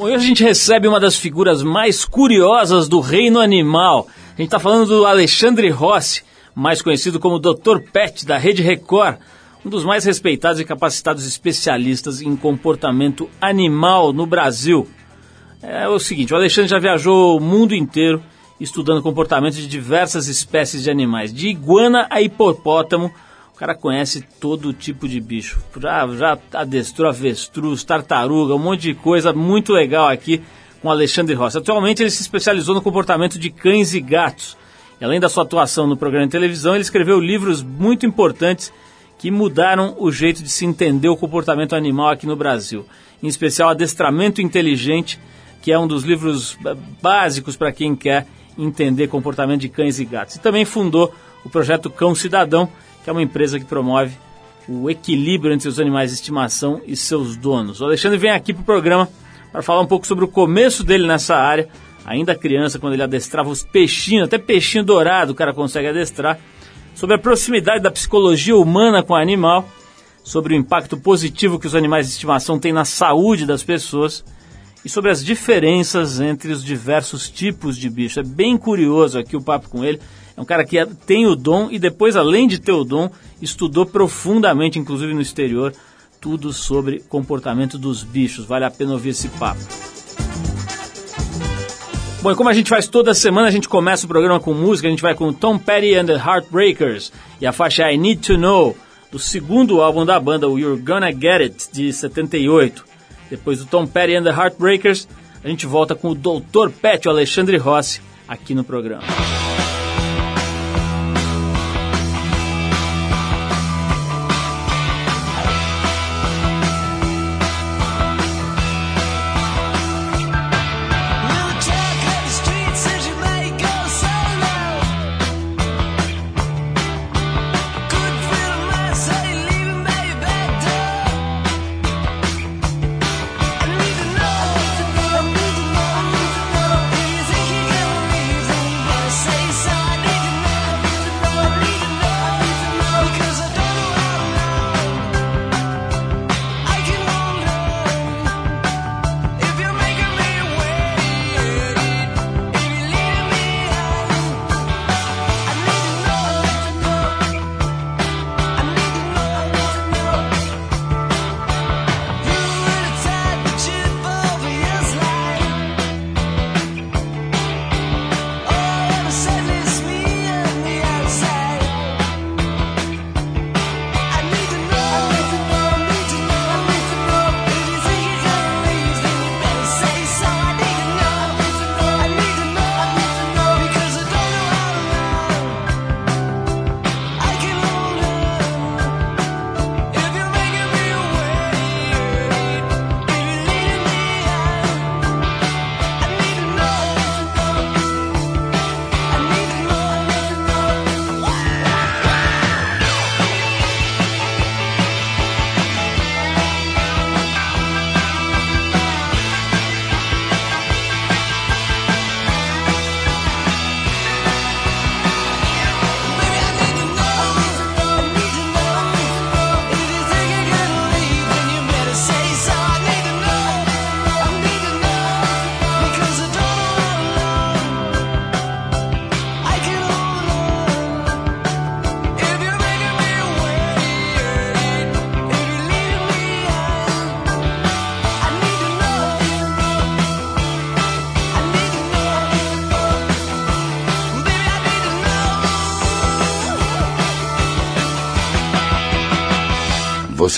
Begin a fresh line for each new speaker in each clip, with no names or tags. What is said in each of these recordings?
Hoje a gente recebe uma das figuras mais curiosas do reino animal. A gente está falando do Alexandre Rossi, mais conhecido como Dr. Pet, da Rede Record, um dos mais respeitados e capacitados especialistas em comportamento animal no Brasil. É o seguinte, o Alexandre já viajou o mundo inteiro estudando comportamento de diversas espécies de animais, de iguana a hipopótamo, o cara conhece todo tipo de bicho. Já, já adestrou avestruz, tartaruga, um monte de coisa muito legal aqui com Alexandre Rossi. Atualmente ele se especializou no comportamento de cães e gatos. E além da sua atuação no programa de televisão, ele escreveu livros muito importantes que mudaram o jeito de se entender o comportamento animal aqui no Brasil. Em especial Adestramento Inteligente, que é um dos livros básicos para quem quer entender comportamento de cães e gatos. E também fundou o projeto Cão Cidadão, que é uma empresa que promove o equilíbrio entre os animais de estimação e seus donos. O Alexandre vem aqui para o programa para falar um pouco sobre o começo dele nessa área, ainda criança, quando ele adestrava os peixinhos, até peixinho dourado o cara consegue adestrar, sobre a proximidade da psicologia humana com o animal, sobre o impacto positivo que os animais de estimação têm na saúde das pessoas e sobre as diferenças entre os diversos tipos de bicho. É bem curioso aqui o papo com ele. É um cara que tem o dom e depois, além de ter o dom, estudou profundamente, inclusive no exterior, tudo sobre comportamento dos bichos. Vale a pena ouvir esse papo. Bom, e como a gente faz toda semana, a gente começa o programa com música. A gente vai com Tom Petty and the Heartbreakers e a faixa I Need to Know, do segundo álbum da banda, o You're Gonna Get It, de 78. Depois do Tom Petty and the Heartbreakers, a gente volta com o Dr. Pet, o Alexandre Rossi, aqui no programa.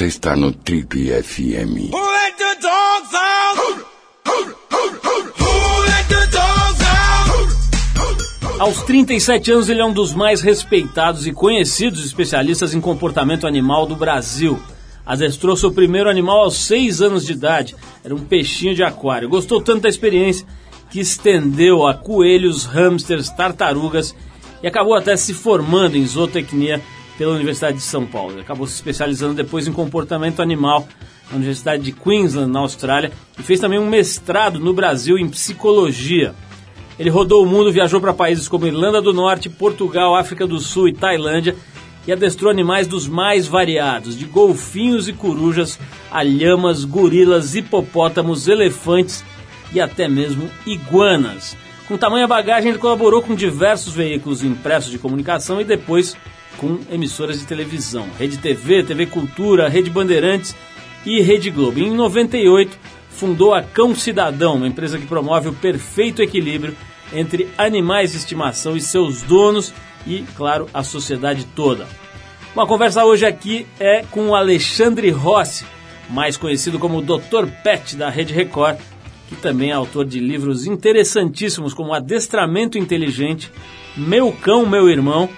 Você está no Trip FM.
Aos 37 anos, ele é um dos mais respeitados e conhecidos especialistas em comportamento animal do Brasil. Adestrou seu primeiro animal aos 6 anos de idade. Era um peixinho de aquário. Gostou tanto da experiência que estendeu a coelhos, hamsters, tartarugas e acabou até se formando em zootecnia pela Universidade de São Paulo. Ele acabou se especializando depois em comportamento animal na Universidade de Queensland, na Austrália, e fez também um mestrado no Brasil em psicologia. Ele rodou o mundo, viajou para países como Irlanda do Norte, Portugal, África do Sul e Tailândia e adestrou animais dos mais variados, de golfinhos e corujas a lhamas, gorilas, hipopótamos, elefantes, e até mesmo iguanas. Com tamanha bagagem, ele colaborou com diversos veículos impressos de comunicação e depois com emissoras de televisão, Rede TV, TV Cultura, Rede Bandeirantes e Rede Globo. Em 98, fundou a Cão Cidadão, uma empresa que promove o perfeito equilíbrio entre animais de estimação e seus donos e, claro, a sociedade toda. Uma conversa hoje aqui é com o Alexandre Rossi, mais conhecido como Dr. Pet da Rede Record, que também é autor de livros interessantíssimos como Adestramento Inteligente, Meu Cão, Meu Irmão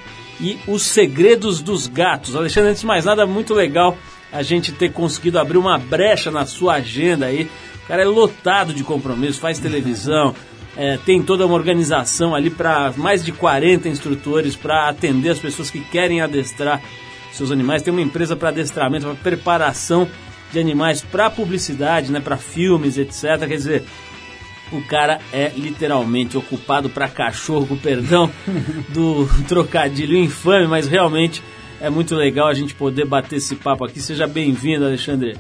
e Os Segredos dos Gatos. Alexandre, antes de mais nada, muito legal a gente ter conseguido abrir uma brecha na sua agenda aí. O cara é lotado de compromisso, faz televisão, é, tem toda uma organização ali para mais de 40 instrutores para atender as pessoas que querem adestrar seus animais. Tem uma empresa para adestramento, para preparação de animais para publicidade, né, para filmes, etc. Quer dizer, o cara é literalmente ocupado para cachorro, com perdão do trocadilho infame, mas realmente é muito legal a gente poder bater esse papo aqui. Seja bem-vindo, Alexandre.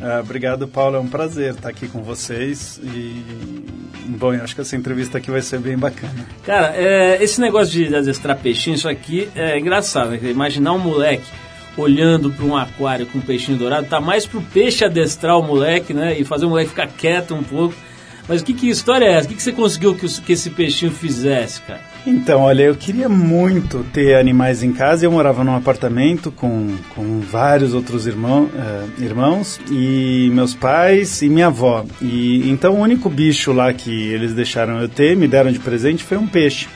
Ah, obrigado, Paulo. É um prazer estar aqui com vocês. E, bom, eu acho que essa entrevista aqui vai ser bem bacana.
Cara, é, esse negócio de adestrar peixinho, isso aqui é engraçado. Né? Imaginar um moleque olhando para um aquário com um peixinho dourado, tá mais pro peixe adestrar o moleque, né? E fazer o moleque ficar quieto um pouco mas que, que história é essa? O que, que você conseguiu que, que esse peixinho fizesse, cara?
Então, olha, eu queria muito ter animais em casa. Eu morava num apartamento com, com vários outros irmão, uh, irmãos e meus pais e minha avó. E então o único bicho lá que eles deixaram eu ter, me deram de presente, foi um peixe.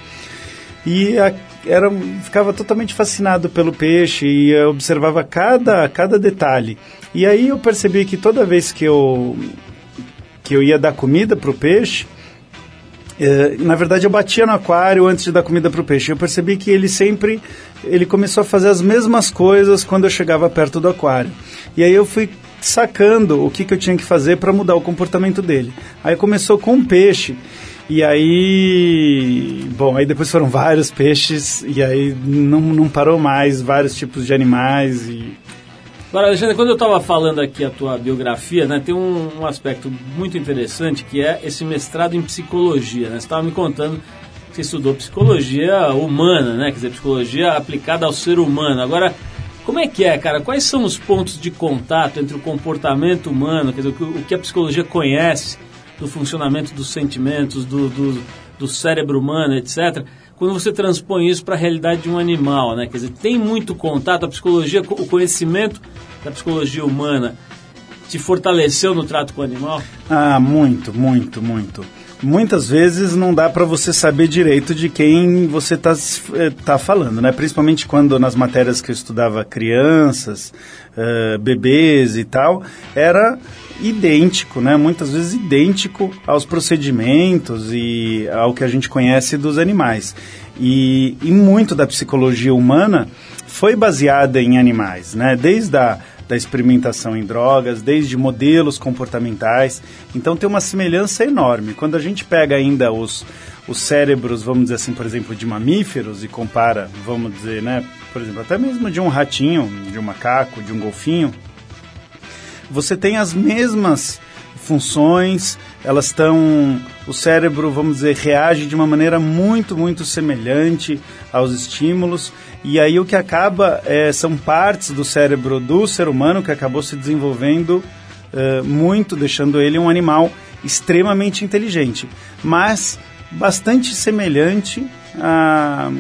E a, era, ficava totalmente fascinado pelo peixe e observava cada, cada detalhe. E aí eu percebi que toda vez que eu que eu ia dar comida para o peixe, é, na verdade eu batia no aquário antes de dar comida para o peixe. Eu percebi que ele sempre ele começou a fazer as mesmas coisas quando eu chegava perto do aquário. E aí eu fui sacando o que, que eu tinha que fazer para mudar o comportamento dele. Aí começou com um peixe. E aí, bom, aí depois foram vários peixes e aí não, não parou mais, vários tipos de animais e
Agora, Alexandre, quando eu estava falando aqui a tua biografia, né, tem um, um, aspecto muito interessante que é esse mestrado em psicologia. Né? Você estava me contando que você estudou psicologia humana, né? Quer dizer, psicologia aplicada ao ser humano. Agora, como é que é, cara? Quais são os pontos de contato entre o comportamento humano, quer dizer, o que a psicologia conhece do funcionamento dos sentimentos, do, do, do cérebro humano, etc., quando você transpõe isso para a realidade de um animal, né? Quer dizer, tem muito contato, a psicologia, o conhecimento da psicologia humana te fortaleceu no trato com o animal?
Ah, muito, muito, muito. Muitas vezes não dá para você saber direito de quem você está eh, tá falando, né? Principalmente quando nas matérias que eu estudava crianças, uh, bebês e tal, era idêntico, né? Muitas vezes idêntico aos procedimentos e ao que a gente conhece dos animais. E, e muito da psicologia humana foi baseada em animais, né? Desde a da experimentação em drogas, desde modelos comportamentais. Então tem uma semelhança enorme. Quando a gente pega ainda os, os cérebros, vamos dizer assim, por exemplo, de mamíferos e compara, vamos dizer, né, por exemplo, até mesmo de um ratinho, de um macaco, de um golfinho, você tem as mesmas funções, elas estão. O cérebro, vamos dizer, reage de uma maneira muito, muito semelhante aos estímulos. E aí o que acaba é, são partes do cérebro do ser humano que acabou se desenvolvendo uh, muito, deixando ele um animal extremamente inteligente, mas bastante semelhante a,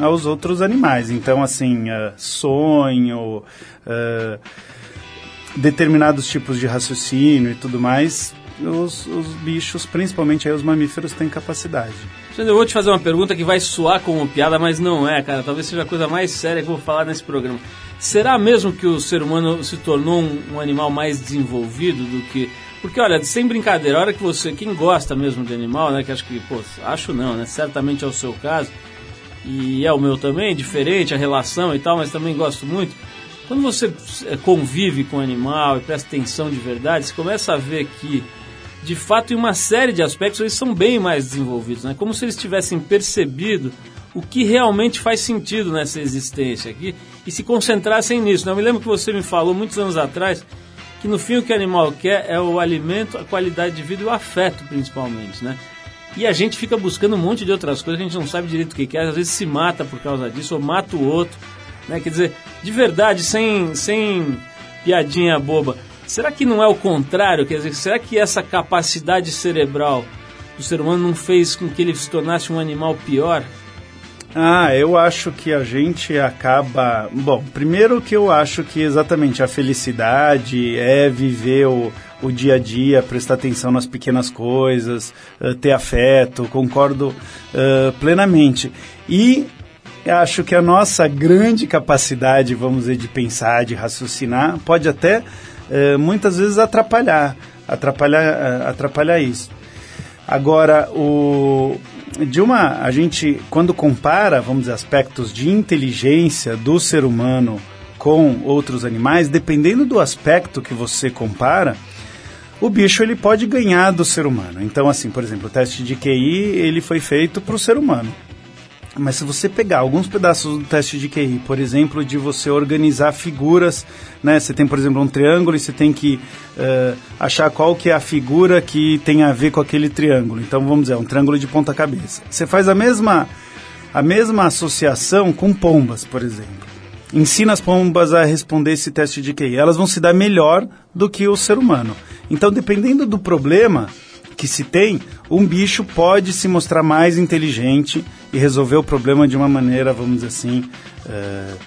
aos outros animais. Então, assim, uh, sonho. Uh, determinados tipos de raciocínio e tudo mais, os, os bichos, principalmente aí os mamíferos, têm capacidade.
Eu vou te fazer uma pergunta que vai soar como piada, mas não é, cara. Talvez seja a coisa mais séria que eu vou falar nesse programa. Será mesmo que o ser humano se tornou um, um animal mais desenvolvido do que porque, olha, sem brincadeira, a hora que você, quem gosta mesmo de animal, né, que acho que, pô, acho não, né, certamente é o seu caso, e é o meu também, diferente a relação e tal, mas também gosto muito. Quando você é, convive com o animal e presta atenção de verdade, você começa a ver que, de fato, em uma série de aspectos, eles são bem mais desenvolvidos. Né? Como se eles tivessem percebido o que realmente faz sentido nessa existência aqui e se concentrassem nisso. Né? Eu me lembro que você me falou muitos anos atrás que no fim o que o animal quer é o alimento, a qualidade de vida e o afeto, principalmente, né? E a gente fica buscando um monte de outras coisas que a gente não sabe direito o que quer, às vezes se mata por causa disso, ou mata o outro, né? Quer dizer, de verdade, sem, sem piadinha boba, será que não é o contrário? Quer dizer, será que essa capacidade cerebral do ser humano não fez com que ele se tornasse um animal pior?
Ah, eu acho que a gente acaba. Bom, primeiro que eu acho que exatamente a felicidade é viver o, o dia a dia, prestar atenção nas pequenas coisas, uh, ter afeto, concordo uh, plenamente. E acho que a nossa grande capacidade, vamos dizer, de pensar, de raciocinar, pode até uh, muitas vezes atrapalhar, atrapalhar, atrapalhar isso. Agora, o, de uma a gente quando compara, vamos dizer, aspectos de inteligência do ser humano com outros animais, dependendo do aspecto que você compara, o bicho ele pode ganhar do ser humano. Então, assim, por exemplo, o teste de QI ele foi feito para o ser humano. Mas se você pegar alguns pedaços do teste de QI, por exemplo, de você organizar figuras, né? Você tem, por exemplo, um triângulo e você tem que uh, achar qual que é a figura que tem a ver com aquele triângulo. Então, vamos dizer, um triângulo de ponta cabeça. Você faz a mesma, a mesma associação com pombas, por exemplo. Ensina as pombas a responder esse teste de QI. Elas vão se dar melhor do que o ser humano. Então, dependendo do problema, que se tem, um bicho pode se mostrar mais inteligente e resolver o problema de uma maneira, vamos dizer assim, uh,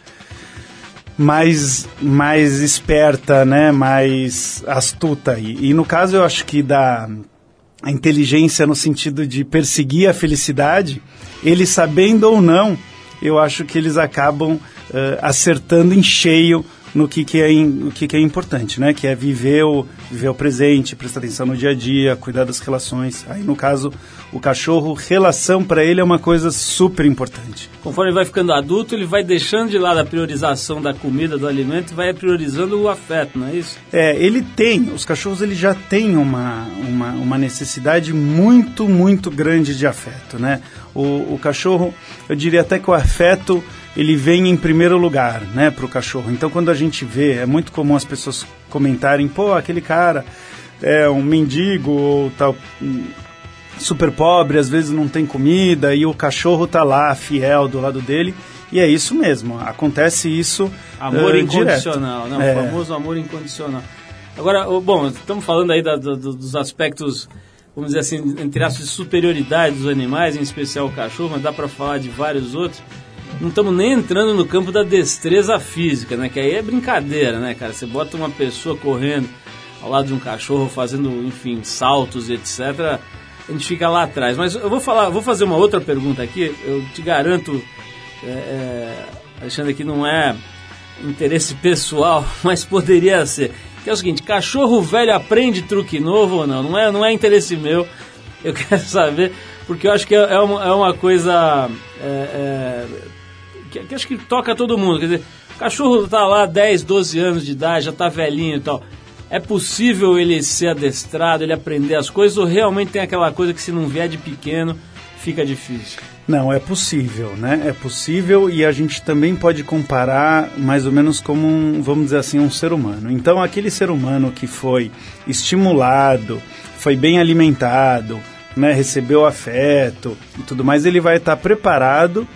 mais, mais esperta, né? mais astuta. E, e no caso, eu acho que da a inteligência no sentido de perseguir a felicidade, eles sabendo ou não, eu acho que eles acabam uh, acertando em cheio no que, que, é, o que, que é importante, né? Que é viver o, viver o presente, prestar atenção no dia a dia, cuidar das relações. Aí, no caso, o cachorro, relação para ele é uma coisa super importante.
Conforme ele vai ficando adulto, ele vai deixando de lado a priorização da comida, do alimento, e vai priorizando o afeto, não é isso?
É, ele tem, os cachorros ele já têm uma, uma, uma necessidade muito, muito grande de afeto, né? O, o cachorro, eu diria até que o afeto ele vem em primeiro lugar, né, para o cachorro. Então, quando a gente vê, é muito comum as pessoas comentarem, pô, aquele cara é um mendigo ou tal, super pobre, às vezes não tem comida e o cachorro tá lá, fiel do lado dele. E é isso mesmo, acontece isso.
Amor uh, incondicional, não, é. o famoso amor incondicional. Agora, bom, estamos falando aí da, do, dos aspectos, vamos dizer assim, entre aspas, de superioridade dos animais, em especial o cachorro, mas dá para falar de vários outros não estamos nem entrando no campo da destreza física, né? Que aí é brincadeira, né, cara? Você bota uma pessoa correndo ao lado de um cachorro, fazendo, enfim, saltos e etc. A gente fica lá atrás. Mas eu vou falar, vou fazer uma outra pergunta aqui. Eu te garanto, é, é, Alexandre, que não é interesse pessoal, mas poderia ser. Que é o seguinte: cachorro velho aprende truque novo ou não? Não é, não é interesse meu. Eu quero saber, porque eu acho que é, é uma, é uma coisa. É, é que, que acho que toca todo mundo. Quer dizer, o cachorro tá lá 10, 12 anos de idade, já tá velhinho e tal. É possível ele ser adestrado, ele aprender as coisas, ou realmente tem aquela coisa que se não vier de pequeno, fica difícil?
Não, é possível, né? É possível e a gente também pode comparar mais ou menos como um, vamos dizer assim, um ser humano. Então, aquele ser humano que foi estimulado, foi bem alimentado, né, recebeu afeto e tudo mais, ele vai estar preparado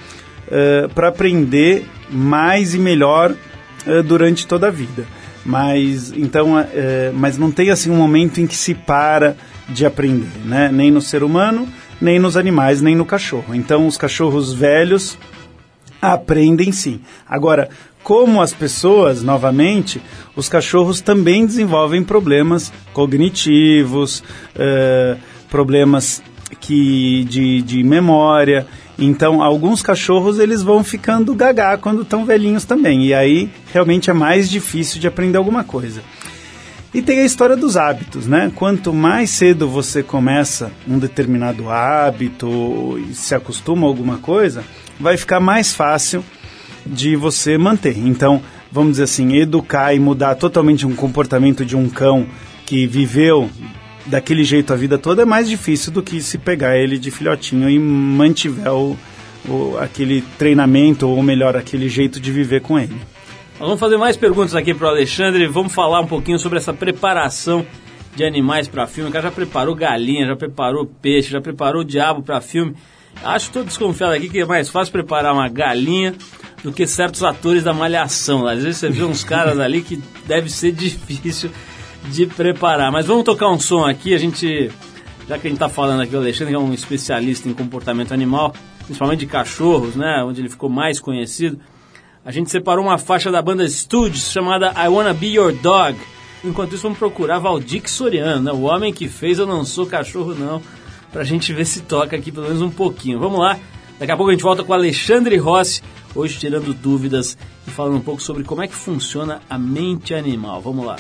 uh, para aprender mais e melhor uh, durante toda a vida. Mas então, uh, mas não tem assim um momento em que se para de aprender, né? Nem no ser humano, nem nos animais, nem no cachorro. Então, os cachorros velhos aprendem sim. Agora, como as pessoas, novamente, os cachorros também desenvolvem problemas cognitivos, problemas que de, de memória. Então, alguns cachorros eles vão ficando gagá quando estão velhinhos também. E aí realmente é mais difícil de aprender alguma coisa. E tem a história dos hábitos, né? Quanto mais cedo você começa um determinado hábito e se acostuma a alguma coisa, vai ficar mais fácil de você manter. Então, vamos dizer assim, educar e mudar totalmente um comportamento de um cão que viveu daquele jeito a vida toda é mais difícil do que se pegar ele de filhotinho e mantiver o, o, aquele treinamento, ou melhor, aquele jeito de viver com ele.
Vamos fazer mais perguntas aqui para o Alexandre. Vamos falar um pouquinho sobre essa preparação de animais para filme. O cara já preparou galinha, já preparou peixe, já preparou diabo para filme. Acho, estou desconfiado aqui que é mais fácil preparar uma galinha do que certos atores da malhação. Às vezes você vê uns caras ali que deve ser difícil de preparar. Mas vamos tocar um som aqui, a gente, já que a gente está falando aqui, o Alexandre é um especialista em comportamento animal, principalmente de cachorros, né, onde ele ficou mais conhecido. A gente separou uma faixa da banda Stooges chamada I Wanna Be Your Dog. Enquanto isso, vamos procurar Valdir Soriano, né, o homem que fez Eu Não Sou Cachorro Não, pra gente ver se toca aqui pelo menos um pouquinho. Vamos lá, daqui a pouco a gente volta com Alexandre Rossi, hoje tirando dúvidas e falando um pouco sobre como é que funciona a mente animal. Vamos lá.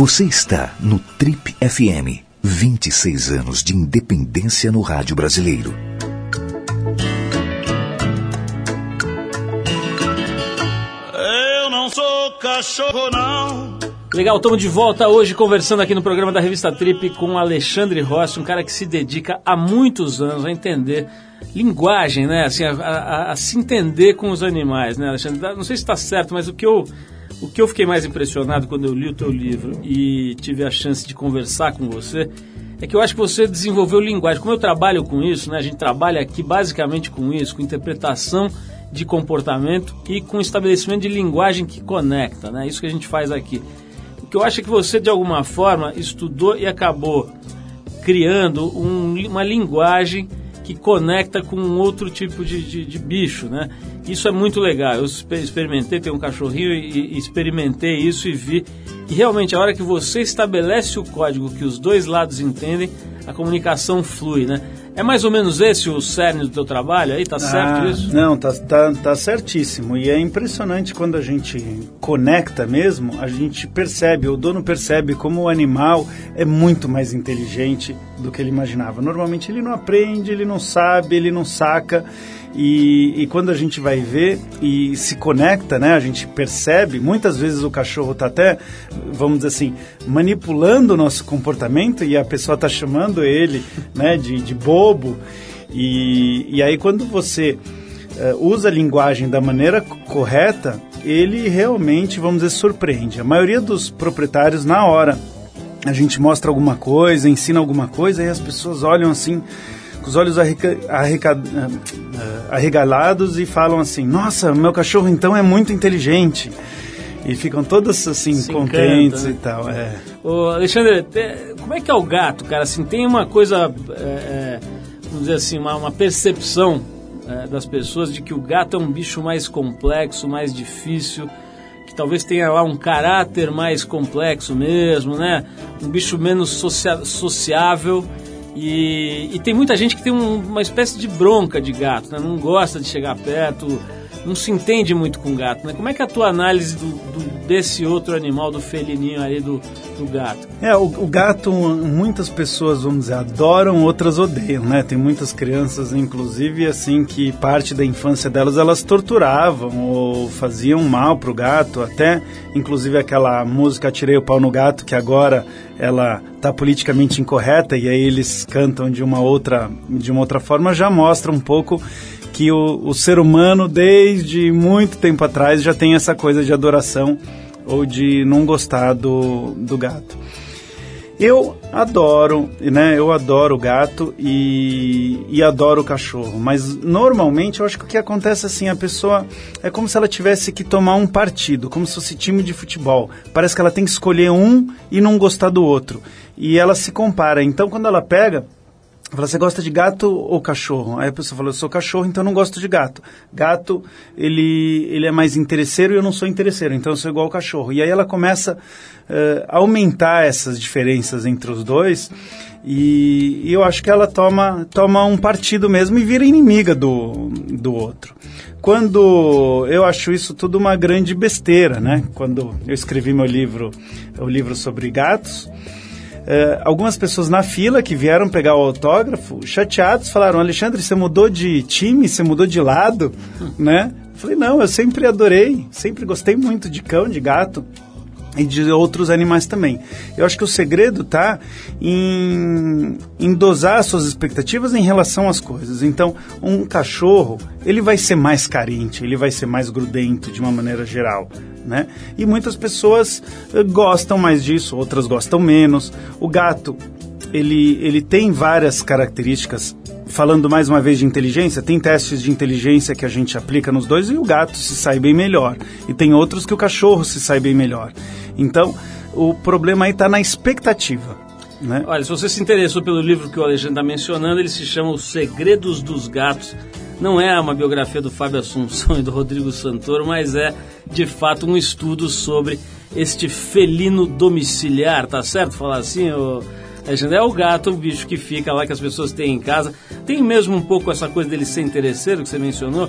Você está no Trip FM. 26 anos de independência no rádio brasileiro.
Eu não sou cachorro, não. Legal, estamos de volta hoje conversando aqui no programa da revista Trip com Alexandre Rossi, um cara que se dedica há muitos anos a entender linguagem, né? Assim, a, a, a se entender com os animais, né, Alexandre? Não sei se está certo, mas o que eu o que eu fiquei mais impressionado quando eu li o teu livro e tive a chance de conversar com você é que eu acho que você desenvolveu linguagem. Como eu trabalho com isso, né, a gente trabalha aqui basicamente com isso, com interpretação de comportamento e com estabelecimento de linguagem que conecta, né? Isso que a gente faz aqui. O que eu acho é que você, de alguma forma, estudou e acabou criando um, uma linguagem que conecta com outro tipo de, de, de, bicho, né? Isso é muito legal. Eu experimentei ter um cachorrinho e, e experimentei isso e vi que realmente a hora que você estabelece o código que os dois lados entendem, a comunicação flui, né? É mais ou menos esse o cerne do teu trabalho aí, tá certo
Ah,
isso?
Não, tá, tá, tá certíssimo. E é impressionante quando a gente conecta mesmo, a gente percebe, o dono percebe como o animal é muito mais inteligente do que ele imaginava. Normalmente ele não aprende, ele não sabe, ele não saca. E, e quando a gente vai ver e se conecta, né, a gente percebe, muitas vezes o cachorro está até, vamos dizer assim, manipulando o nosso comportamento e a pessoa está chamando ele né, de, de bobo. E, e aí quando você eh, usa a linguagem da maneira correta, ele realmente, vamos dizer, surpreende. A maioria dos proprietários, na hora, a gente mostra alguma coisa, ensina alguma coisa, e as pessoas olham assim, com os olhos arreca- arreca- ah, arregalados e falam assim: Nossa, meu cachorro então é muito inteligente. E ficam todos assim,
Se
contentes
encanta, né?
e tal. É.
Ô, Alexandre, como é que é o gato, cara? Assim, tem uma coisa, é, vamos dizer assim, uma, uma percepção é, das pessoas de que o gato é um bicho mais complexo, mais difícil, que talvez tenha lá um caráter mais complexo mesmo, né? Um bicho menos socia- sociável. E, e tem muita gente que tem um- uma espécie de bronca de gato, né? Não gosta de chegar perto, não se entende muito com gato, né? Como é que é a tua análise do, do- desse outro animal, do felininho ali, do, do gato?
É, o, o gato, muitas pessoas, vamos dizer, adoram, outras odeiam, né? Tem muitas crianças, inclusive, assim, que parte da infância delas elas torturavam ou faziam mal pro gato, até, inclusive, aquela música Tirei o Pau no Gato, que agora ela tá politicamente incorreta e aí eles cantam de uma outra, de uma outra forma, já mostra um pouco que o, o ser humano, desde muito tempo atrás, já tem essa coisa de adoração ou de não gostar do, do gato. Eu adoro, né? Eu adoro gato e, e adoro cachorro, mas normalmente eu acho que o que acontece assim, a pessoa é como se ela tivesse que tomar um partido, como se fosse time de futebol. Parece que ela tem que escolher um e não gostar do outro. E ela se compara. Então quando ela pega, Fala, você gosta de gato ou cachorro? Aí a pessoa fala, eu sou cachorro, então não gosto de gato. Gato, ele, ele é mais interesseiro e eu não sou interesseiro, então eu sou igual ao cachorro. E aí ela começa eh, a aumentar essas diferenças entre os dois e, e eu acho que ela toma, toma um partido mesmo e vira inimiga do, do outro. Quando eu acho isso tudo uma grande besteira, né? Quando eu escrevi meu livro, o livro sobre gatos, é, algumas pessoas na fila que vieram pegar o autógrafo, chateados, falaram: Alexandre, você mudou de time, você mudou de lado, né? Falei: não, eu sempre adorei, sempre gostei muito de cão, de gato e de outros animais também. Eu acho que o segredo está em, em dosar as suas expectativas em relação às coisas. Então, um cachorro, ele vai ser mais carente, ele vai ser mais grudento de uma maneira geral, né? E muitas pessoas eh, gostam mais disso, outras gostam menos. O gato, ele, ele tem várias características. Falando mais uma vez de inteligência, tem testes de inteligência que a gente aplica nos dois e o gato se sai bem melhor. E tem outros que o cachorro se sai bem melhor. Então, o problema aí está na expectativa. Né?
Olha, se você se interessou pelo livro que o Alexandre está mencionando, ele se chama Os Segredos dos Gatos. Não é uma biografia do Fábio Assunção e do Rodrigo Santoro, mas é de fato um estudo sobre este felino domiciliar, tá certo falar assim, ô? É o gato, o bicho que fica lá, que as pessoas têm em casa. Tem mesmo um pouco essa coisa dele ser interesseiro, que você mencionou,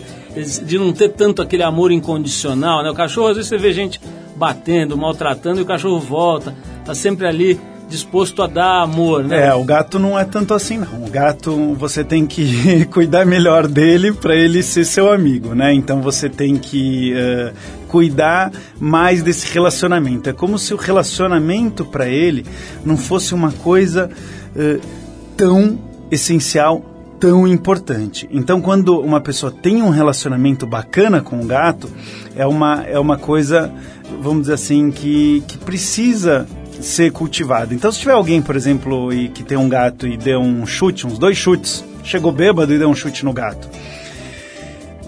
de não ter tanto aquele amor incondicional, né? O cachorro, às vezes você vê gente batendo, maltratando, e o cachorro volta, tá sempre ali disposto a dar amor, né?
É, o gato não é tanto assim não. O gato você tem que cuidar melhor dele para ele ser seu amigo, né? Então você tem que uh, cuidar mais desse relacionamento. É como se o relacionamento para ele não fosse uma coisa uh, tão essencial, tão importante. Então quando uma pessoa tem um relacionamento bacana com o gato, é uma, é uma coisa, vamos dizer assim, que, que precisa ser cultivado. Então, se tiver alguém, por exemplo, e que tem um gato e deu um chute, uns dois chutes, chegou bêbado e deu um chute no gato,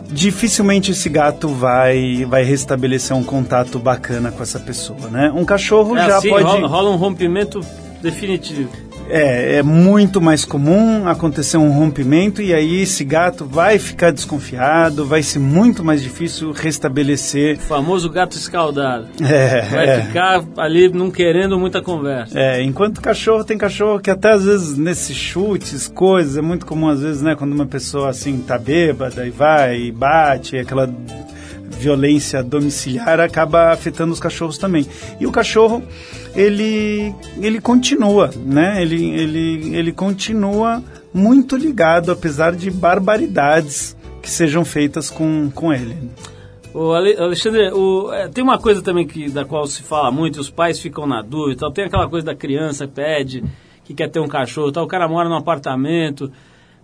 dificilmente esse gato vai vai restabelecer um contato bacana com essa pessoa, né? Um cachorro
É
já
assim,
pode
rola, rola um rompimento definitivo.
É, é muito mais comum acontecer um rompimento e aí esse gato vai ficar desconfiado, vai ser muito mais difícil restabelecer.
O famoso gato escaldado.
É,
vai
é.
ficar ali não querendo muita conversa.
É, enquanto cachorro tem cachorro que até às vezes nesses chutes, coisas, é muito comum às vezes, né, quando uma pessoa assim tá bêbada e vai e bate, aquela violência domiciliar acaba afetando os cachorros também. E o cachorro, ele, ele continua, né? Ele, ele, ele continua muito ligado, apesar de barbaridades que sejam feitas com, com ele.
O Ale- Alexandre, o- é, tem uma coisa também que, da qual se fala muito, os pais ficam na dúvida, tal. tem aquela coisa da criança pede que quer ter um cachorro, tal. o cara mora num apartamento.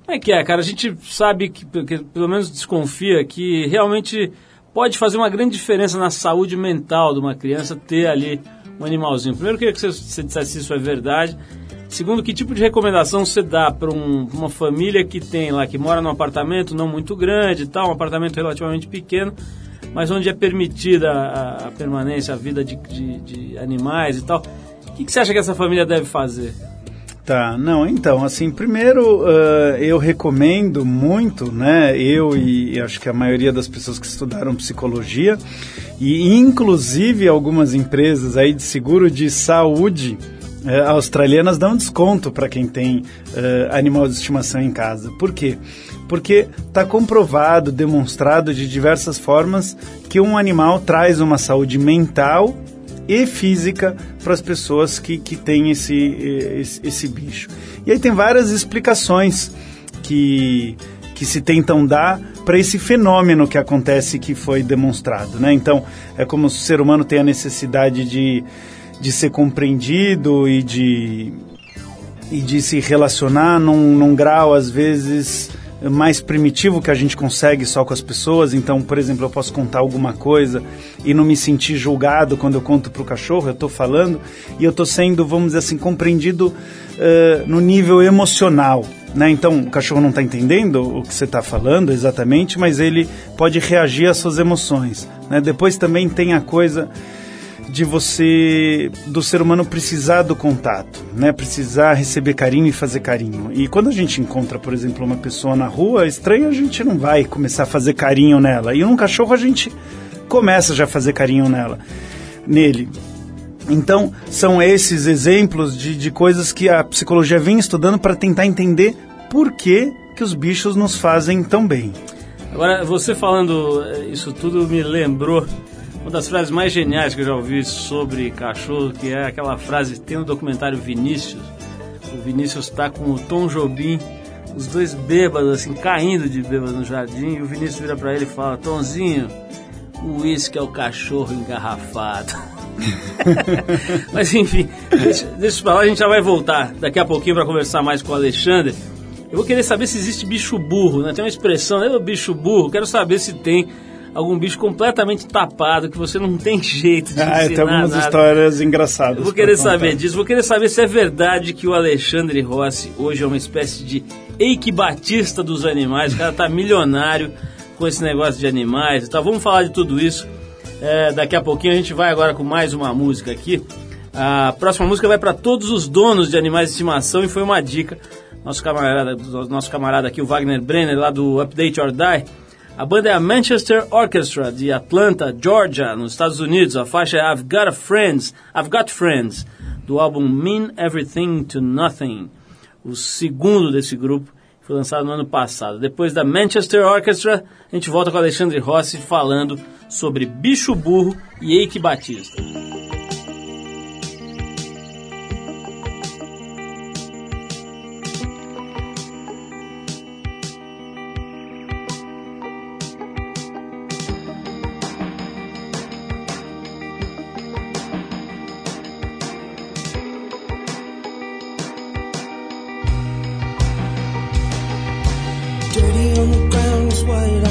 Como é que é, cara? A gente sabe que, que pelo menos desconfia que realmente pode fazer uma grande diferença na saúde mental de uma criança ter ali um animalzinho. Primeiro, eu queria que você, dissesse se isso é verdade. Segundo, que tipo de recomendação você dá para uma família que tem lá, que mora num apartamento não muito grande e tal, um apartamento relativamente pequeno, mas onde é permitida a, a permanência, a vida de, de- de animais e tal. O que, que você acha que essa família deve fazer?
Tá, não, então, assim, primeiro ah, eu recomendo muito, né, eu e, acho que a maioria das pessoas que estudaram psicologia, e inclusive algumas empresas aí de seguro de saúde eh, australianas dão desconto para quem tem eh, animal de estimação em casa. Por quê? Porque está comprovado, demonstrado de diversas formas que um animal traz uma saúde mental e física para as pessoas que, que têm esse, esse, esse bicho. E aí tem várias explicações que, que se tentam dar para esse fenômeno que acontece que foi demonstrado. Né? Então, é como o ser humano tem a necessidade de, de ser compreendido e de, e de se relacionar num, num grau, às vezes, mais primitivo que a gente consegue só com as pessoas. Então, por exemplo, eu posso contar alguma coisa e não me sentir julgado quando eu conto para o cachorro, eu estou falando e eu estou sendo, vamos dizer assim, compreendido eh, no nível emocional. Né? Então, o cachorro não está entendendo o que você está falando exatamente, mas ele pode reagir às suas emoções. Né? Depois também tem a coisa de você do ser humano precisar do contato, né? Precisar receber carinho e fazer carinho. E quando a gente encontra, por exemplo, uma pessoa na rua estranha, a gente não vai começar a fazer carinho nela. E num cachorro a gente começa já a fazer carinho nela, nele. Então, são esses exemplos de, de coisas que a psicologia vem estudando para tentar entender por que, que os bichos nos fazem tão bem.
Agora, você falando eh, isso tudo me lembrou uma das frases mais geniais que eu já ouvi sobre cachorro, que é aquela frase, tem no documentário Vinícius, o Vinícius está com o Tom Jobim, os dois bêbados, assim, caindo de bêbado no jardim, e o Vinícius vira para ele e fala, Tomzinho, o uísque é o cachorro engarrafado. Mas enfim, deixa, pra lá, a gente já vai voltar daqui a pouquinho para conversar mais com o Alexandre. Eu vou querer saber se existe bicho burro, né? Tem uma expressão, né? bicho burro. Quero saber se tem algum bicho completamente tapado que você não tem jeito de
Ah, tem algumas
nada.
histórias engraçadas.
Eu vou querer saber disso. Vou querer saber se é verdade que o Alexandre Rossi hoje é uma espécie de Eike Batista dos animais. O cara tá milionário com esse negócio de animais e tal. Vamos falar de tudo isso. É, daqui a pouquinho a gente vai agora com mais uma música aqui. A próxima música vai para todos os donos de animais de estimação e foi uma dica. Nosso camarada, nosso camarada aqui, o Wagner Brenner, lá do Update or Die. A banda é a Manchester Orchestra de Atlanta, Georgia, nos Estados Unidos. A faixa é I've Got Friends, I've Got Friends, do álbum Mean Everything to Nothing, o segundo desse grupo, foi lançado no ano passado. Depois da Manchester Orchestra, a gente volta com Alexandre Rossi falando sobre Bicho Burro e Eike Batista.
white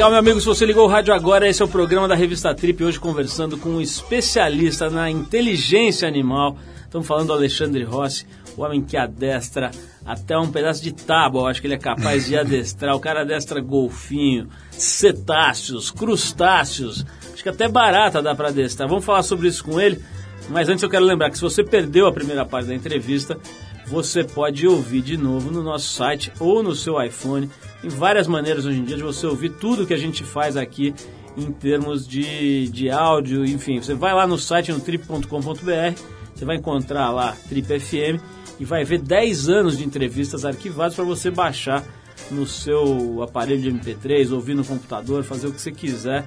Legal, meu amigo, se você ligou o rádio agora, esse é o programa da Revista Trip, hoje conversando com um especialista na inteligência animal. Estamos falando do Alexandre Rossi, o homem que adestra até um pedaço de tábua, eu acho que ele é capaz de adestrar. O cara adestra golfinho, cetáceos, crustáceos, acho que até barata dá para adestrar. Vamos falar sobre isso com ele, mas antes eu quero lembrar que se você perdeu a primeira parte da entrevista, você pode ouvir de novo no nosso site ou no seu iPhone. Tem várias maneiras hoje em dia de você ouvir tudo que a gente faz aqui em termos de, de áudio, enfim. Você vai lá no site no trip.com.br, você vai encontrar lá Trip FM e vai ver 10 anos de entrevistas arquivadas para você baixar no seu aparelho de MP3, ouvir no computador, fazer o que você quiser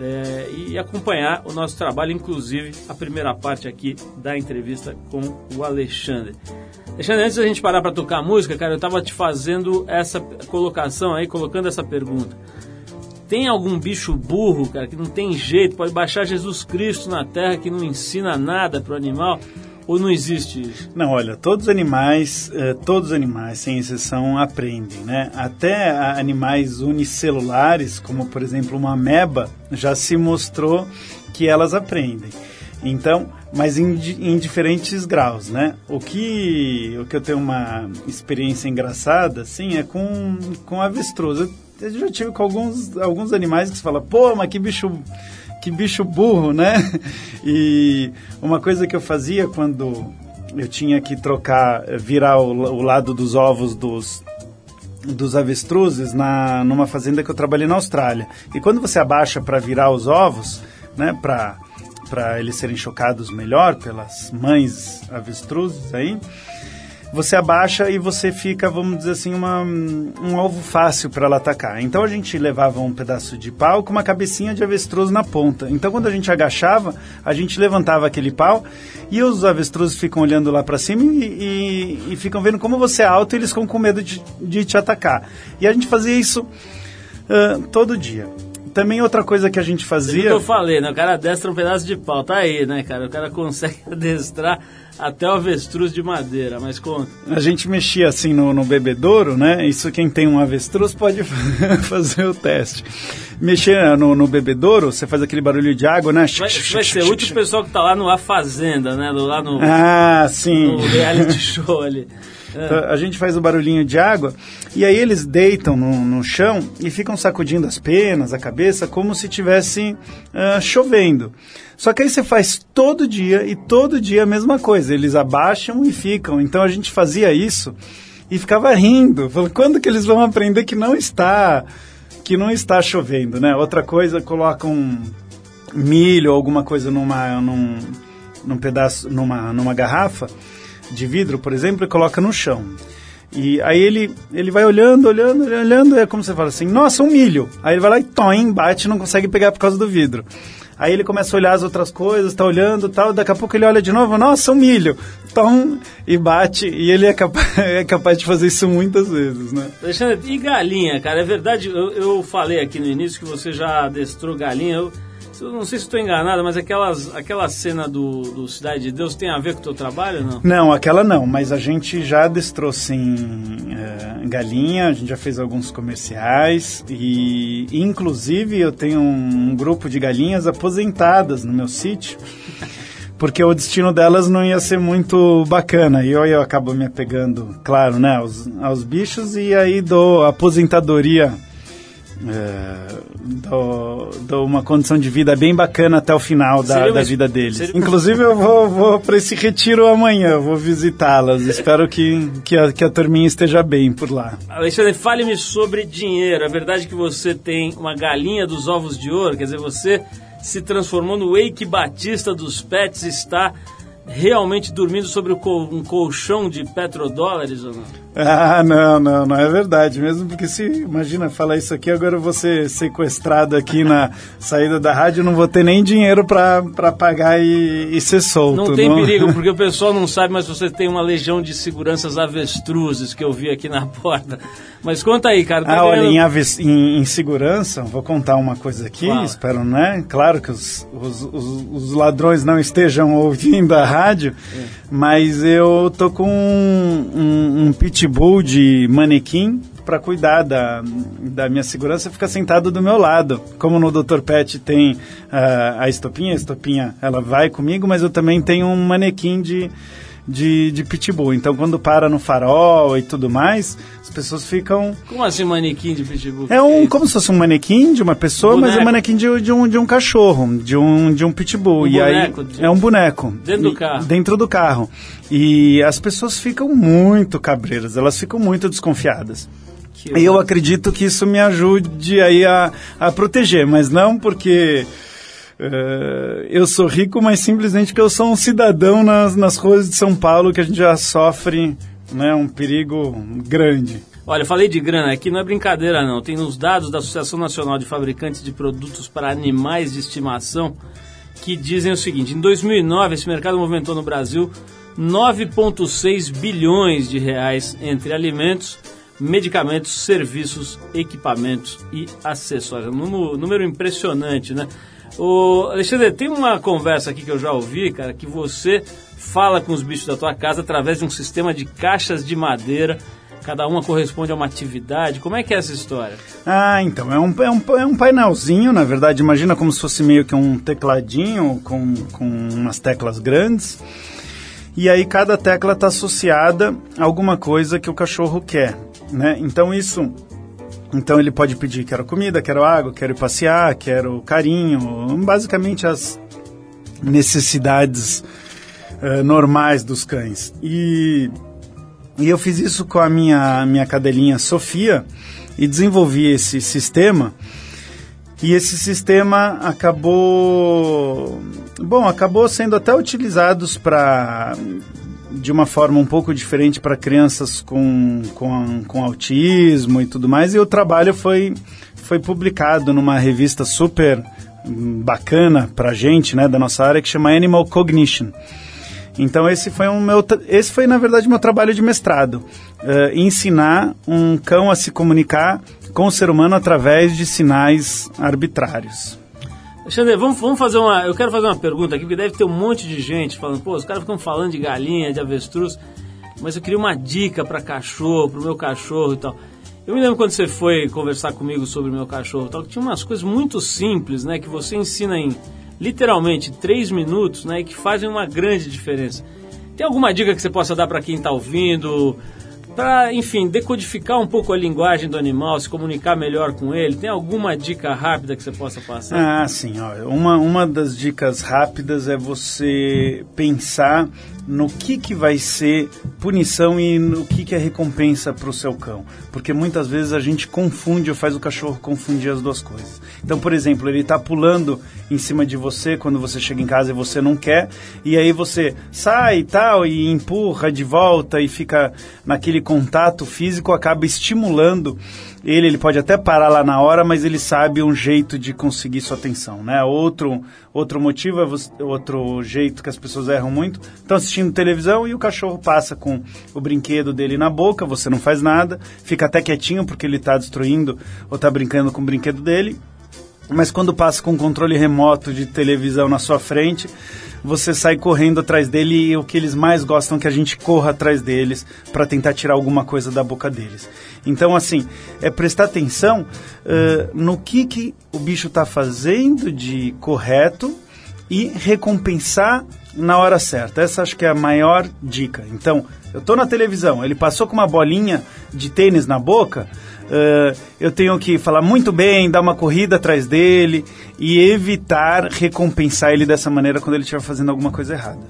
é, e acompanhar o nosso trabalho, inclusive a primeira parte aqui da entrevista com o Alexandre. Alexandre, antes da gente parar para tocar música, cara, eu estava te fazendo essa colocação aí, colocando essa pergunta. Tem algum bicho burro, cara, que não tem jeito, pode baixar Jesus Cristo na Terra que não ensina nada para o animal? Ou não existe isso?
Não, olha, todos os animais, eh, todos os animais, sem exceção, aprendem, né? Até animais unicelulares, como por exemplo uma ameba, já se mostrou que elas aprendem. Então, mas em, em diferentes graus, né? O que, o que eu tenho uma experiência engraçada, assim, é com, com avestruz. Eu, eu já tive com alguns, alguns animais que você fala, pô, mas que bicho que bicho burro, né? E uma coisa que eu fazia quando eu tinha que trocar, eh, virar o, o lado dos ovos dos dos avestruzes na numa fazenda que eu trabalhei na Austrália. E quando você abaixa para virar os ovos, né, para para eles serem chocados melhor pelas mães avestruzes aí, você abaixa e você fica, vamos dizer assim, uma, um alvo fácil para ela atacar. Então a gente levava um pedaço de pau com uma cabecinha de avestruz na ponta. Então quando a gente agachava, a gente levantava aquele pau e os avestruzes ficam olhando lá para cima e, e- e ficam vendo como você é alto e eles ficam com medo de, de te atacar. E a gente fazia isso ah, todo dia. Também outra coisa que a gente
Viu o que
fazia.
eu falei, né? O cara adestra um pedaço de pau, tá aí, né, cara? O cara consegue adestrar até o avestruz de madeira, mas conta.
A gente mexia assim no, no bebedouro, né? Isso quem tem um avestruz pode fazer o teste. Mexer no, no bebedouro, você faz aquele barulho de água, né?
Vai, vai ser útil o pessoal que tá lá no A Fazenda, né? Lá no,
Ah, sim.
no reality show ali. É.
Então, a gente faz o barulhinho de água e aí eles deitam no, no chão e ficam sacudindo as penas, a cabeça, como se tivesse ah, chovendo. Só que aí você faz todo dia e todo dia a mesma coisa. Eles abaixam e ficam. Então a gente fazia isso e ficava rindo. Falando, quando que eles vão aprender que não está que não está chovendo, né? Outra coisa, colocam milho ou alguma coisa numa num, num pedaço numa numa garrafa de vidro, por exemplo, e coloca no chão. E aí ele, ele vai olhando, olhando, olhando, é como você fala assim, nossa, um milho. Aí ele vai lá e toim, bate, não consegue pegar por causa do vidro. Aí ele começa a olhar as outras coisas, tá olhando tal, daqui a pouco ele olha de novo, nossa, um milho. Tom, e bate, e ele é capaz, é capaz de fazer isso muitas vezes, né?
Alexandre, e galinha, cara? É verdade, eu, eu falei aqui no início que você já adestrou galinha. Eu não sei se estou enganado, mas aquelas, aquela cena do, do Cidade de Deus tem a ver com o teu trabalho não?
Não, aquela não, mas a gente já adestrou sim é, galinha, a gente já fez alguns comerciais e inclusive eu tenho um grupo de galinhas aposentadas no meu sítio. Porque o destino delas não ia ser muito bacana. E eu, eu acabo me apegando, claro, né, aos, aos bichos e aí dou aposentadoria é, dou, dou uma condição de vida bem bacana até o final da, da vida deles.
seria-
Inclusive, eu vou, vou para esse retiro amanhã, vou visitá-las. Espero que, que, a, que a turminha esteja bem por lá.
Alexandre, fale-me sobre dinheiro. É verdade que você tem uma galinha dos ovos de ouro? Quer dizer, você se transformou no Wake Batista dos pets e está realmente dormindo sobre um colchão de petrodólares ou não?
Ah, não, não, não é verdade mesmo, porque se, imagina, falar isso aqui, agora eu vou ser sequestrado aqui na saída da rádio, não vou ter nem dinheiro para pagar e, e ser solto.
Não tem perigo, porque o pessoal não sabe, mas você tem uma legião de seguranças avestruzes que eu vi aqui na porta. Mas conta aí, cara. tá
Ah, olha,
ganhando-
em, aves- em- em segurança, vou contar uma coisa aqui, espero, né? Claro que os, os, os- os ladrões não estejam ouvindo a rádio, mas eu tô com um, um- um pitbull de manequim para cuidar da, da minha segurança fica sentado do meu lado. Como no Dr. Pet tem ah, a estopinha, a estopinha ela vai comigo, mas eu também tenho um manequim de, de, de pitbull. Então quando para no farol e tudo mais, as pessoas ficam.
Como assim manequim de pitbull?
É um,
isso?
como se fosse um manequim de uma pessoa, mas é um
Boneco.
manequim de, de um, de um cachorro, de um, de um pitbull.
Um
e
boneco
aí
de-
é um boneco.
Dentro do carro.
Dentro do carro. E as pessoas ficam muito cabreiras, elas ficam muito desconfiadas.
Que
E eu acredito que isso me ajude aí a, a proteger, mas não porque eh, eu sou rico, mas simplesmente que eu sou um cidadão nas, nas ruas de São Paulo que a gente já sofre né, um perigo grande.
Olha, eu falei de grana aqui, não é brincadeira não. Tem nos dados da Associação Nacional de Fabricantes de Produtos para Animais de Estimação que dizem o seguinte: em 2009 esse mercado movimentou no Brasil 9,6 bilhões de reais entre alimentos, medicamentos, serviços, equipamentos e acessórios. Um número, número impressionante, né? Ô, Alexandre, tem uma conversa aqui que eu já ouvi, cara, que você fala com os bichos da tua casa através de um sistema de caixas de madeira. Cada uma corresponde a uma atividade. Como é que é essa história?
Ah, então, é um, é, um, é um painelzinho, na verdade, imagina como se fosse meio que um tecladinho com, com umas teclas grandes. E aí cada tecla está associada a alguma coisa que o cachorro quer, né? Então isso... Então ele pode pedir, quero comida, quero água, quero passear, quero carinho, basicamente as necessidades eh, normais dos cães. E e eu fiz isso com a minha, minha cadelinha Sofia e desenvolvi esse sistema. E esse sistema acabou. Bom, acabou sendo até utilizados para. De uma forma um pouco diferente para crianças com, com, com autismo e tudo mais. E o trabalho foi, foi publicado numa revista super bacana para gente, né, da nossa área, que chama Animal Cognition. Então esse foi um meu, esse foi na verdade meu trabalho de mestrado, eh, ensinar um cão a se comunicar com o ser humano através de sinais arbitrários.
Alexandre, vamos, vamos fazer uma. Eu quero fazer uma pergunta aqui, porque deve ter um monte de gente falando, pô, os caras ficam falando de galinha, de avestruz, mas eu queria uma dica para cachorro, para o meu cachorro e tal. Eu me lembro quando você foi conversar comigo sobre o meu cachorro e tal, que tinha umas coisas muito simples, né, que você ensina em literalmente três minutos, né, e que fazem uma grande diferença. Tem alguma dica que você possa dar para quem está ouvindo? Para, enfim, decodificar um pouco a linguagem do animal, se comunicar melhor com ele, tem alguma dica rápida que você possa passar?
Ah, sim. Ó, uma, uma das dicas rápidas é você pensar no que, que vai ser punição e no que, que é recompensa para o seu cão. Porque muitas vezes a gente confunde ou faz o cachorro confundir as duas coisas. Então, por exemplo, ele está pulando em cima de você quando você chega em casa e você não quer, e aí você sai e tal, e empurra de volta e fica naquele contato físico, acaba estimulando ele, ele pode até parar lá na hora, mas ele sabe um jeito de conseguir sua atenção, né? Outro, outro motivo, é você- outro jeito que as pessoas erram muito, estão assistindo televisão e o cachorro passa com o brinquedo dele na boca, você não faz nada, fica até quietinho porque ele está destruindo ou está brincando com o brinquedo dele, mas quando passa com o controle remoto de televisão na sua frente, você sai correndo atrás dele e o que eles mais gostam é que a gente corra atrás deles para tentar tirar alguma coisa da boca deles. Então, assim, é prestar atenção eh, no que, que o bicho está fazendo de correto e recompensar na hora certa. Essa acho que é a maior dica. Então, eu estou na televisão, ele passou com uma bolinha de tênis na boca, eh, eu tenho que falar muito bem, dar uma corrida atrás dele e evitar recompensar ele dessa maneira quando ele estiver fazendo alguma coisa errada.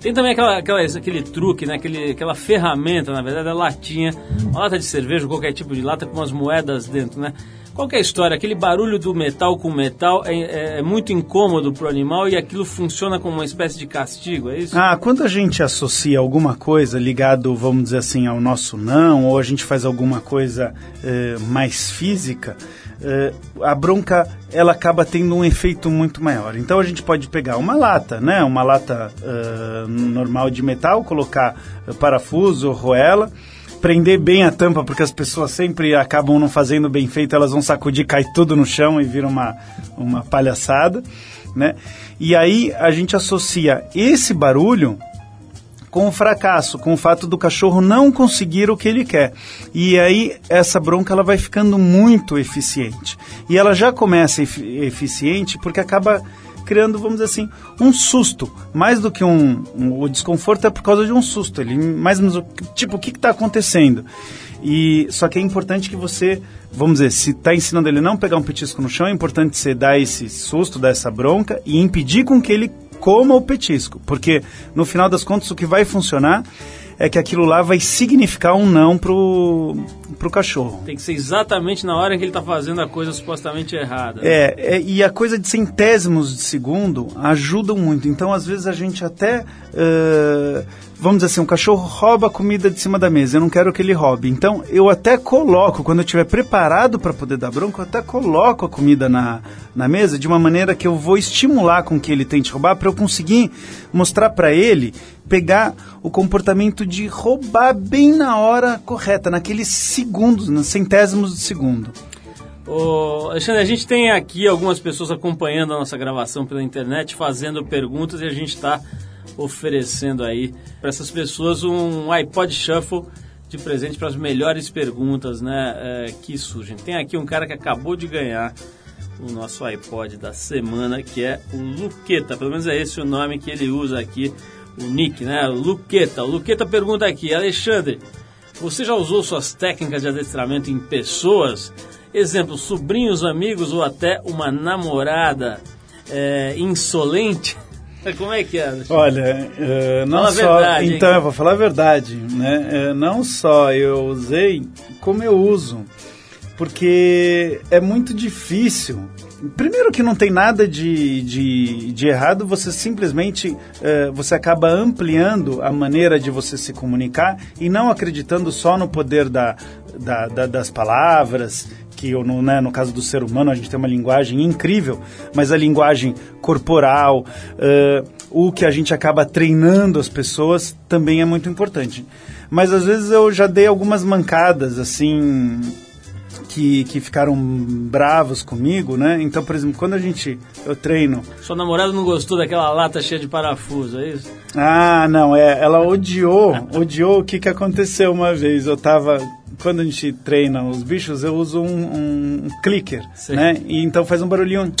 Tem também aquela, aquela, aquele truque, né? Aquele, aquela ferramenta, na verdade, a latinha, uma lata de cerveja, qualquer tipo de lata com umas moedas dentro, né? Qual é a história? Aquele barulho do metal com metal é, é- é muito incômodo pro animal e aquilo funciona como uma espécie de castigo, é isso?
Ah, quando a gente associa alguma coisa ligado, vamos dizer assim, ao nosso não, ou a gente faz alguma coisa eh, mais física, eh, a bronca ela acaba tendo um efeito muito maior. Então a gente pode pegar uma lata, né, uma lata eh, normal de metal, colocar parafuso, roela, prender bem a tampa, porque as pessoas sempre acabam não fazendo bem feito, elas vão sacudir, cai tudo no chão e vira uma, uma palhaçada, né? E aí a gente associa esse barulho com o fracasso, com o fato do cachorro não conseguir o que ele quer. E aí essa bronca ela vai ficando muito eficiente. E ela já começa efi eficiente porque acaba criando, vamos dizer assim, um susto. Mais do que um, um o desconforto é por causa de um susto. Ele mais menos tipo o que está acontecendo. E só que é importante que você, vamos dizer, se está ensinando ele não pegar um petisco no chão, é importante você dar esse susto, dar essa bronca e impedir com que ele coma o petisco, porque no final das contas o que vai funcionar é que aquilo lá vai significar um não pro, pro cachorro.
Tem que ser exatamente na hora que ele está fazendo a coisa supostamente errada.
É, é, e a coisa de centésimos de segundo ajuda muito. Então, às vezes, a gente até. Uh, vamos dizer assim, um cachorro rouba a comida de cima da mesa, eu não quero que ele roube. Então, eu até coloco, quando eu estiver preparado para poder dar bronca, eu até coloco a comida na, na mesa de uma maneira que eu vou estimular com que ele tente roubar, para eu conseguir mostrar para ele, pegar o comportamento de roubar bem na hora correta, naqueles segundos, nos centésimos de segundo.
Alexandre, a gente tem aqui algumas pessoas acompanhando a nossa gravação pela internet, fazendo perguntas e a gente está oferecendo aí para essas pessoas um iPod Shuffle de presente para as melhores perguntas né, é, que surgem. Tem aqui um cara que acabou de ganhar o nosso iPod da semana, que é o Luqueta. Pelo menos é esse o nome que ele usa aqui, nick, né? O Luqueta. O Luqueta pergunta aqui, Alexandre, você já usou suas técnicas de adestramento em pessoas? Exemplo, sobrinhos, amigos ou até uma namorada é, insolente? Como é que é?
Olha, uh, não
Fala
só.
verdade,
então,
hein?
eu vou falar a verdade, né? Uh, não só eu usei, como eu uso. Porque é muito difícil. Primeiro que não tem nada de, de, de errado, você simplesmente uh, você acaba ampliando a maneira de você se comunicar e não acreditando só no poder da, da, da- das palavras, que no, né, no caso do ser humano a gente tem uma linguagem incrível, mas a linguagem corporal, eh, o que a gente acaba treinando as pessoas também é muito importante. Mas às vezes eu já dei algumas mancadas assim que, que ficaram bravos comigo, né? Então, por exemplo, quando a gente eu treino
Sua namorada não gostou daquela lata cheia de parafuso, é isso?
ah, não, é, ela odiou, odiou o que, que aconteceu uma vez. Eu tava, quando a gente treina os bichos, eu uso um, um clicker,
Sim.
né? E então faz um barulhinho.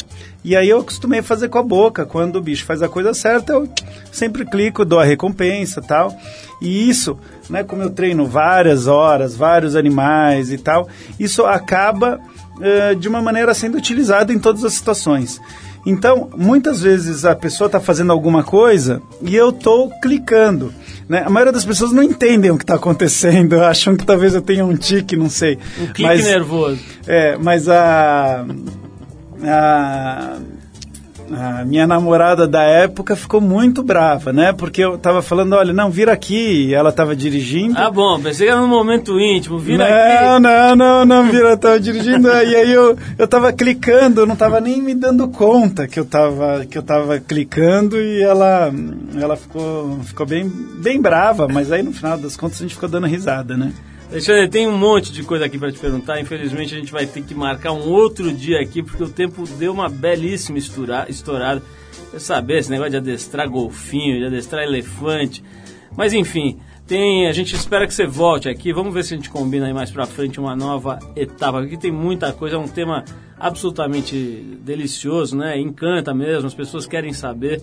E aí eu acostumei fazer com a boca. Quando o bicho faz a coisa certa, eu sempre clico, dou a recompensa tal. E isso, né, como eu treino várias horas, vários animais e tal, isso acaba eh, de uma maneira sendo utilizado em todas as situações. Então, muitas vezes a pessoa está fazendo alguma coisa e eu estou clicando. Né? A maioria das pessoas não entendem o que está acontecendo, acham que talvez eu tenha um tique, não sei.
Um clique
mas,
nervoso.
É, mas a, a, a minha namorada da época ficou muito brava, né? Porque eu estava falando, olha, não, vira aqui, e ela estava dirigindo.
Ah, bom, pensei que era num momento íntimo. Vira
não,
aqui.
não, não, não, vira, tava dirigindo, e aí eu, eu tava clicando, eu não tava nem me dando conta que eu tava, que eu tava clicando e ela, ela ficou, ficou bem, bem brava, mas aí no final das contas a gente ficou dando risada, né?
Alexandre, tem um monte de coisa aqui para te perguntar. Infelizmente, a gente vai ter que marcar um outro dia aqui, porque o tempo deu uma belíssima estoura- estourada. Eu saber esse negócio de adestrar golfinho, de adestrar elefante. Mas enfim, tem, a gente espera que você volte aqui. Vamos ver se a gente combina aí mais pra frente uma nova etapa. Aqui tem muita coisa, é um tema absolutamente delicioso, né? Encanta mesmo, as pessoas querem saber.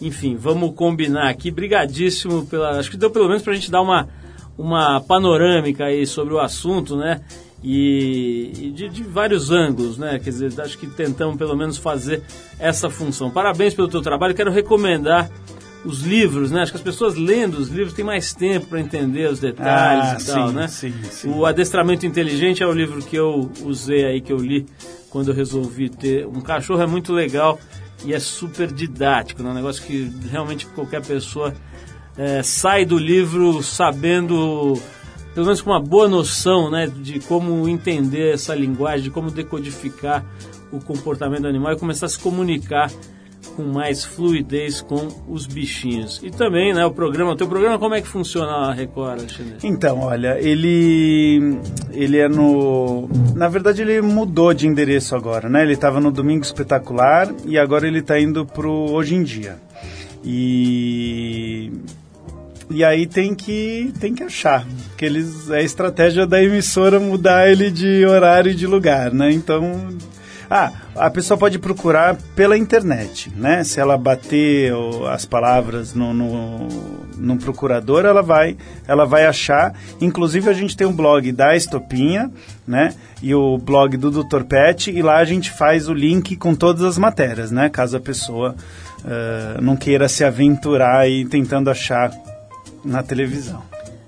Enfim, vamos combinar aqui. Brigadíssimo pela. Acho que deu pelo menos pra gente dar uma, uma panorâmica aí sobre o assunto, né? E, e de, de vários ângulos, né? Quer dizer, acho que tentamos pelo menos fazer essa função. Parabéns pelo teu trabalho. Quero recomendar os livros, né? Acho que as pessoas lendo os livros têm mais tempo para entender os detalhes
Ah,
e tal,
sim,
né?
sim, sim.
O Adestramento Inteligente é o livro que eu usei aí, que eu li quando eu resolvi ter um cachorro. É muito legal e é super didático, né? Um negócio que realmente qualquer pessoa é, sai do livro sabendo, pelo menos com uma boa noção, né? De como entender essa linguagem, de como decodificar o comportamento animal e começar a se comunicar com mais fluidez com os bichinhos. E também, né, o programa, o teu programa como é que funciona na Record, Alexandre?
Então, olha, ele ele é no, na verdade ele mudou de endereço agora, né? Ele estava no Domingo Espetacular e agora ele está indo pro Hoje em Dia. E E aí tem que, tem que achar. Porque eles, é a estratégia da emissora mudar ele de horário e de lugar, né? Então. Ah, a pessoa pode procurar pela internet, né? Se ela bater as palavras no, no, no procurador, ela vai, ela vai achar. Inclusive, a gente tem um blog da Estopinha, né? E o blog do Dr. Pet, e lá a gente faz o link com todas as matérias, né? Caso a pessoa eh, não queira se aventurar aí tentando achar na televisão.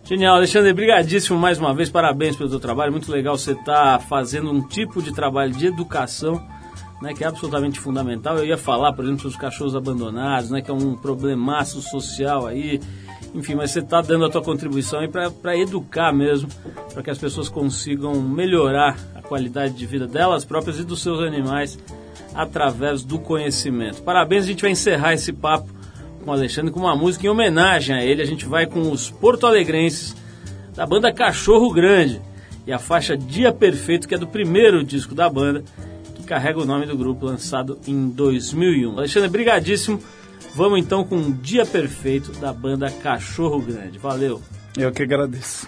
Genial, Alexandre, brigadíssimo mais uma vez, parabéns pelo seu trabalho, muito legal você estar fazendo um tipo de trabalho de educação, né, que é absolutamente fundamental. Eu ia falar, por exemplo, sobre os cachorros abandonados, né, que é um problemaço social aí, enfim, mas você está dando a tua contribuição aí para educar mesmo, para que as pessoas consigam melhorar a qualidade de vida delas próprias e dos seus animais através do conhecimento. Parabéns, a gente vai encerrar esse papo com o Alexandre com uma música em homenagem a ele. A gente vai com os porto-alegrenses da banda Cachorro Grande e a faixa Dia Perfeito, que é do primeiro disco da banda, que carrega o nome do grupo, lançado em 2001. Alexandre, brigadíssimo. Vamos então com Dia Perfeito da banda Cachorro Grande. Valeu.
Eu que agradeço.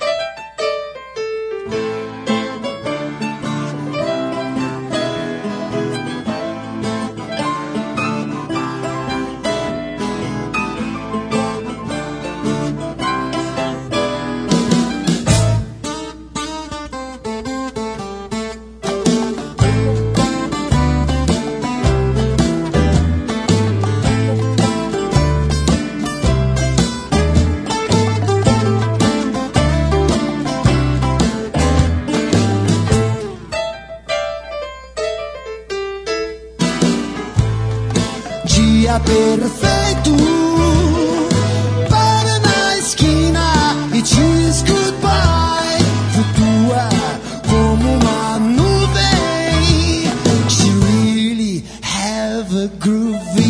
the groovy.